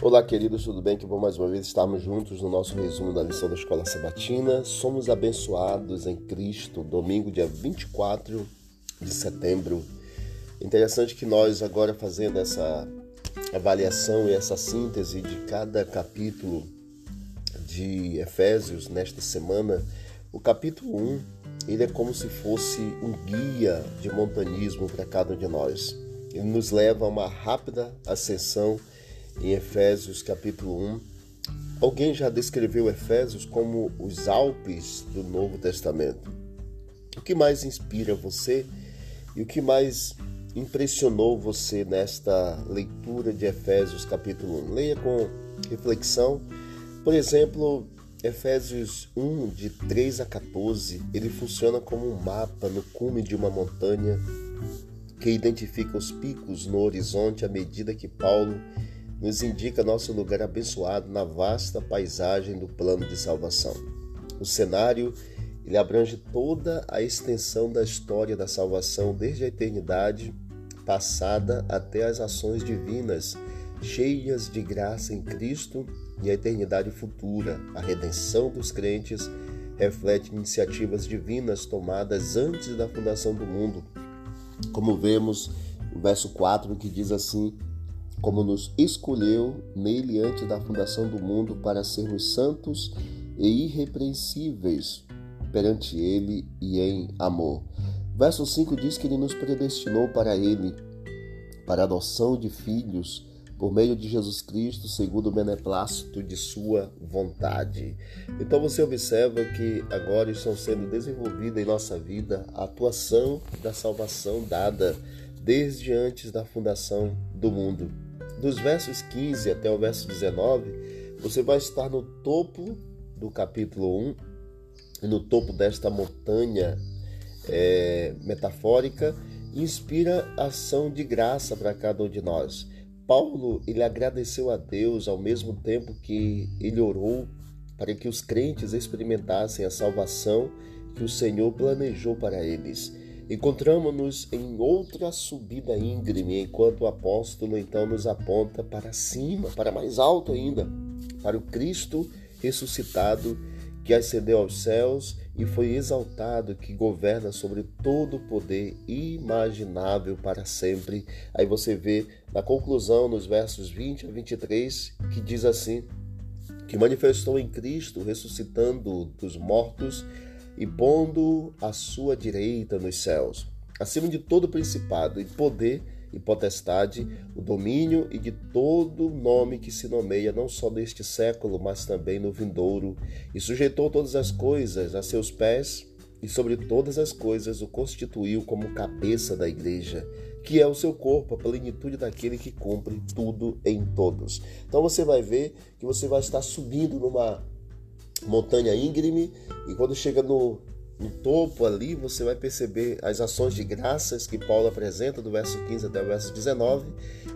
Olá, queridos, tudo bem? Que bom mais uma vez estarmos juntos no nosso resumo da lição da Escola Sabatina. Somos abençoados em Cristo, domingo, dia 24 de setembro. Interessante que nós, agora fazendo essa avaliação e essa síntese de cada capítulo de Efésios nesta semana, o capítulo 1 ele é como se fosse um guia de montanismo para cada um de nós. Ele nos leva a uma rápida ascensão em Efésios capítulo 1. Alguém já descreveu Efésios como os Alpes do Novo Testamento. O que mais inspira você e o que mais impressionou você nesta leitura de Efésios capítulo 1? Leia com reflexão. Por exemplo, Efésios 1, de 3 a 14, ele funciona como um mapa no cume de uma montanha que identifica os picos no horizonte à medida que Paulo nos indica nosso lugar abençoado na vasta paisagem do plano de salvação. O cenário ele abrange toda a extensão da história da salvação, desde a eternidade passada até as ações divinas, cheias de graça em Cristo e a eternidade futura. A redenção dos crentes reflete iniciativas divinas tomadas antes da fundação do mundo. Como vemos no verso 4 que diz assim: como nos escolheu nele antes da fundação do mundo para sermos santos e irrepreensíveis perante ele e em amor. Verso 5 diz que ele nos predestinou para ele, para adoção de filhos, por meio de Jesus Cristo, segundo o beneplácito de sua vontade. Então você observa que agora estão sendo desenvolvida em nossa vida a atuação da salvação dada desde antes da fundação do mundo dos versos 15 até o verso 19, você vai estar no topo do capítulo 1, no topo desta montanha é, metafórica, inspira ação de graça para cada um de nós. Paulo ele agradeceu a Deus ao mesmo tempo que ele orou para que os crentes experimentassem a salvação que o Senhor planejou para eles. Encontramos-nos em outra subida íngreme, enquanto o apóstolo então nos aponta para cima, para mais alto ainda, para o Cristo ressuscitado que ascendeu aos céus e foi exaltado, que governa sobre todo o poder imaginável para sempre. Aí você vê na conclusão, nos versos 20 a 23, que diz assim: que manifestou em Cristo, ressuscitando dos mortos e pondo a sua direita nos céus, acima de todo principado e poder e potestade, o domínio e de todo nome que se nomeia não só neste século, mas também no vindouro, e sujeitou todas as coisas a seus pés, e sobre todas as coisas o constituiu como cabeça da igreja, que é o seu corpo, a plenitude daquele que cumpre tudo em todos. Então você vai ver que você vai estar subindo numa montanha íngreme e quando chega no, no topo ali, você vai perceber as ações de graças que Paulo apresenta do verso 15 até o verso 19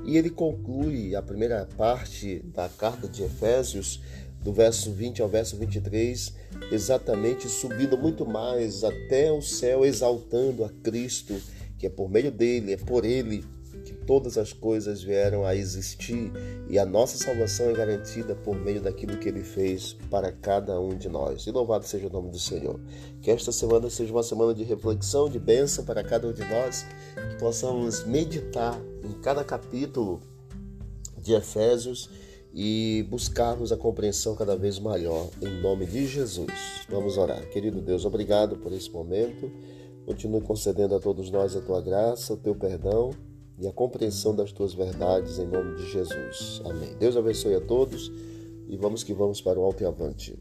e ele conclui a primeira parte da carta de Efésios do verso 20 ao verso 23, exatamente subindo muito mais até o céu, exaltando a Cristo, que é por meio dele, é por ele todas as coisas vieram a existir e a nossa salvação é garantida por meio daquilo que ele fez para cada um de nós. E louvado seja o nome do Senhor. Que esta semana seja uma semana de reflexão, de bênção para cada um de nós, que possamos meditar em cada capítulo de Efésios e buscarmos a compreensão cada vez maior em nome de Jesus. Vamos orar. Querido Deus, obrigado por esse momento. Continue concedendo a todos nós a tua graça, o teu perdão e a compreensão das tuas verdades em nome de Jesus. Amém. Deus abençoe a todos e vamos que vamos para o alto e avante.